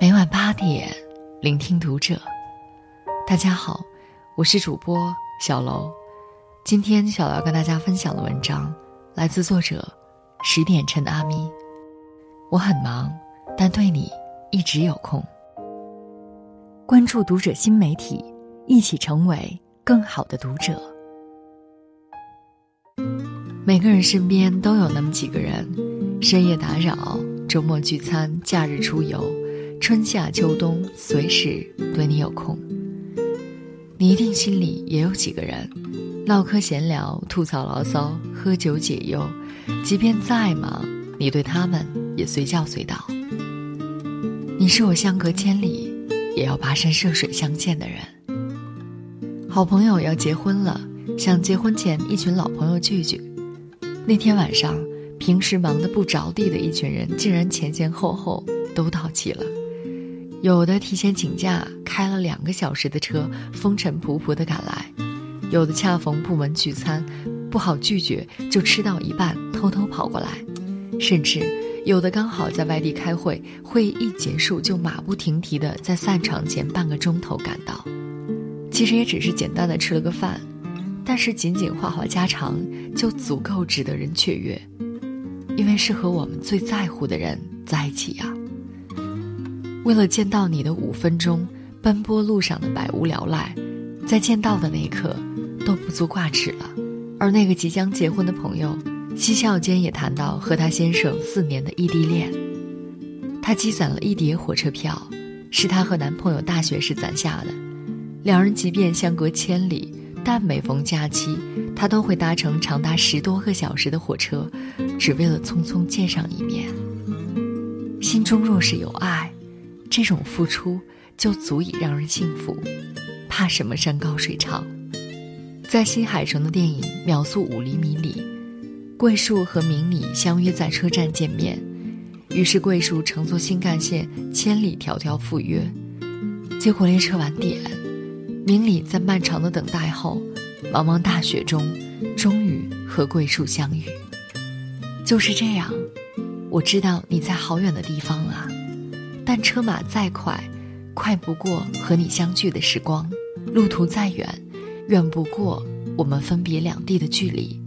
每晚八点，聆听读者。大家好，我是主播小楼。今天小楼要跟大家分享的文章来自作者十点陈阿咪。我很忙，但对你一直有空。关注读者新媒体，一起成为更好的读者。每个人身边都有那么几个人，深夜打扰，周末聚餐，假日出游。春夏秋冬，随时对你有空。你一定心里也有几个人，唠嗑闲聊、吐槽牢骚、喝酒解忧。即便再忙，你对他们也随叫随到。你是我相隔千里，也要跋山涉水相见的人。好朋友要结婚了，想结婚前一群老朋友聚聚。那天晚上，平时忙得不着地的一群人，竟然前前后后都到齐了。有的提前请假，开了两个小时的车，风尘仆仆的赶来；有的恰逢部门聚餐，不好拒绝，就吃到一半偷偷跑过来；甚至有的刚好在外地开会，会议一结束就马不停蹄的在散场前半个钟头赶到。其实也只是简单的吃了个饭，但是仅仅话话家常就足够值得人雀跃，因为是和我们最在乎的人在一起呀。为了见到你的五分钟，奔波路上的百无聊赖，在见到的那一刻，都不足挂齿了。而那个即将结婚的朋友，嬉笑间也谈到和他先生四年的异地恋。他积攒了一叠火车票，是他和男朋友大学时攒下的。两人即便相隔千里，但每逢假期，他都会搭乘长达十多个小时的火车，只为了匆匆见上一面。心中若是有爱。这种付出就足以让人幸福，怕什么山高水长？在新海诚的电影《秒速五厘米》里，桂树和明里相约在车站见面，于是桂树乘坐新干线千里迢迢赴约，结果列车晚点，明里在漫长的等待后，茫茫大雪中，终于和桂树相遇。就是这样，我知道你在好远的地方啊。但车马再快，快不过和你相聚的时光；路途再远，远不过我们分别两地的距离。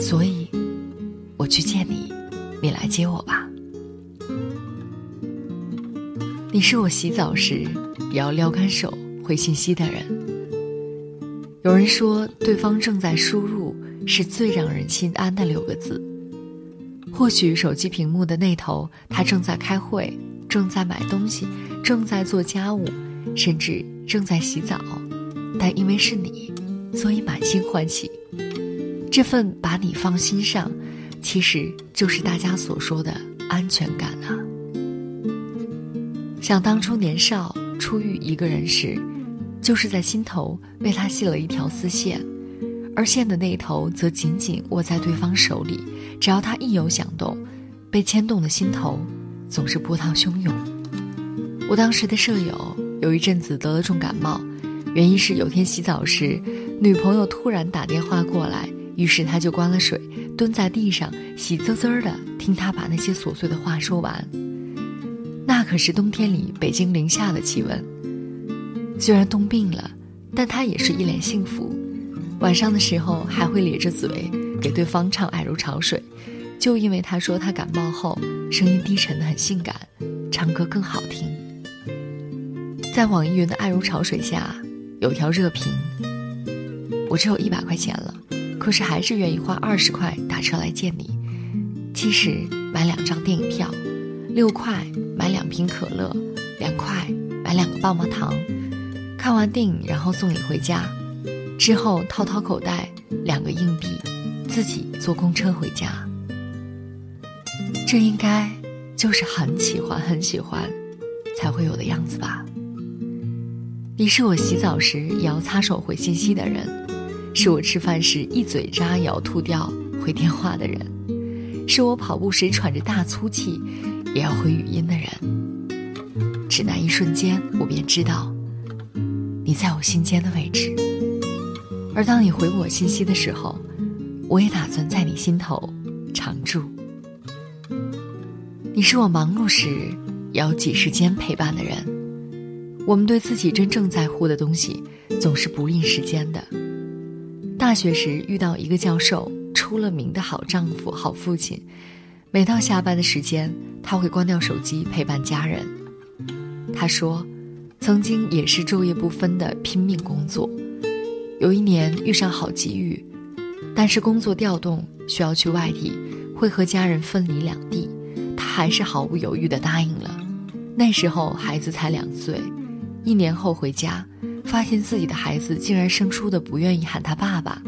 所以，我去见你，你来接我吧。你是我洗澡时也要撩干手回信息的人。有人说，对方正在输入是最让人心安的六个字。或许手机屏幕的那头，他正在开会。正在买东西，正在做家务，甚至正在洗澡，但因为是你，所以满心欢喜。这份把你放心上，其实就是大家所说的安全感啊。想当初年少初遇一个人时，就是在心头为他系了一条丝线，而线的那头则紧紧握在对方手里，只要他一有响动，被牵动的心头。总是波涛汹涌。我当时的舍友有一阵子得了重感冒，原因是有天洗澡时，女朋友突然打电话过来，于是他就关了水，蹲在地上喜滋滋的听他把那些琐碎的话说完。那可是冬天里北京零下的气温。虽然冻病了，但他也是一脸幸福。晚上的时候还会咧着嘴给对方唱《爱如潮水》。就因为他说他感冒后声音低沉的很性感，唱歌更好听。在网易云的“爱如潮水”下，有条热评：我只有一百块钱了，可是还是愿意花二十块打车来见你，七十买两张电影票，六块买两瓶可乐，两块买两个棒棒糖，看完电影然后送你回家，之后掏掏口袋两个硬币，自己坐公车回家。这应该就是很喜欢很喜欢，才会有的样子吧。你是我洗澡时也要擦手回信息的人，是我吃饭时一嘴渣也要吐掉回电话的人，是我跑步时喘着大粗气也要回语音的人。只那一瞬间，我便知道你在我心间的位置。而当你回我信息的时候，我也打算在你心头常驻。你是我忙碌时也要挤时间陪伴的人。我们对自己真正在乎的东西，总是不吝时间的。大学时遇到一个教授，出了名的好丈夫、好父亲。每到下班的时间，他会关掉手机陪伴家人。他说，曾经也是昼夜不分的拼命工作。有一年遇上好机遇，但是工作调动需要去外地，会和家人分离两地，还是毫不犹豫地答应了。那时候孩子才两岁，一年后回家。发现自己的孩子竟然生疏的不愿意喊他爸爸，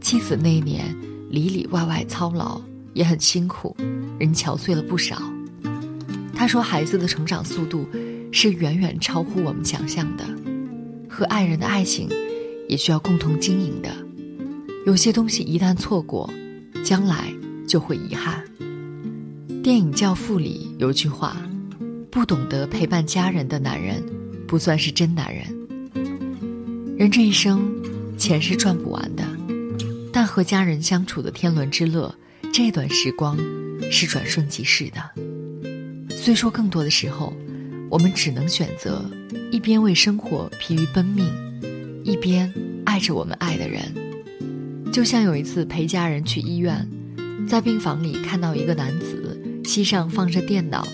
妻子那一年里里外外操劳也很辛苦，人憔悴了不少。他说：“孩子的成长速度是远远超乎我们想象的，和爱人的爱情也需要共同经营的。有些东西一旦错过，将来就会遗憾。”电影《教父》里有句话：“不懂得陪伴家人的男人，不算是真男人。”人这一生，钱是赚不完的，但和家人相处的天伦之乐，这段时光是转瞬即逝的。虽说更多的时候，我们只能选择一边为生活疲于奔命，一边爱着我们爱的人。就像有一次陪家人去医院，在病房里看到一个男子，膝上放着电脑，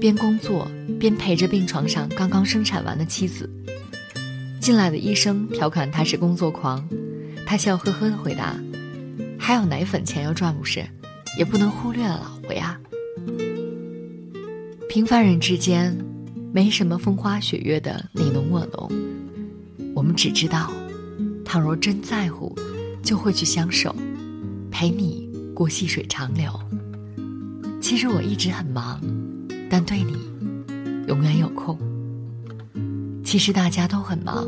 边工作边陪着病床上刚刚生产完的妻子。进来的医生调侃他是工作狂，他笑呵呵的回答：“还有奶粉钱要赚不是？也不能忽略了老婆呀。”平凡人之间，没什么风花雪月的你侬我侬，我们只知道，倘若真在乎，就会去相守，陪你过细水长流。其实我一直很忙，但对你，永远有空。其实大家都很忙，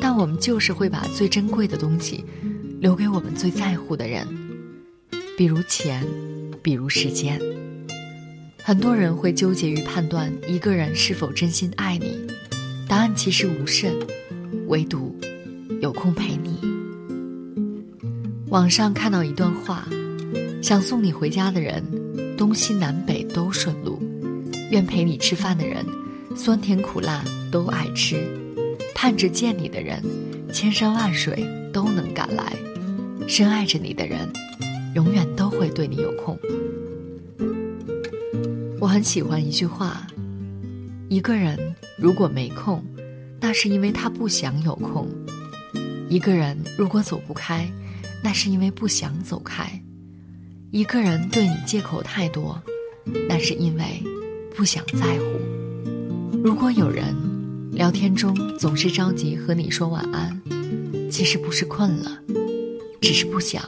但我们就是会把最珍贵的东西留给我们最在乎的人，比如钱，比如时间。很多人会纠结于判断一个人是否真心爱你，答案其实无甚，唯独有空陪你。网上看到一段话：想送你回家的人，东西南北都顺路；愿陪你吃饭的人。酸甜苦辣都爱吃，盼着见你的人，千山万水都能赶来。深爱着你的人，永远都会对你有空。我很喜欢一句话：一个人如果没空，那是因为他不想有空；一个人如果走不开，那是因为不想走开；一个人对你借口太多，那是因为不想在乎。如果有人聊天中总是着急和你说晚安，其实不是困了，只是不想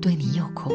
对你有空。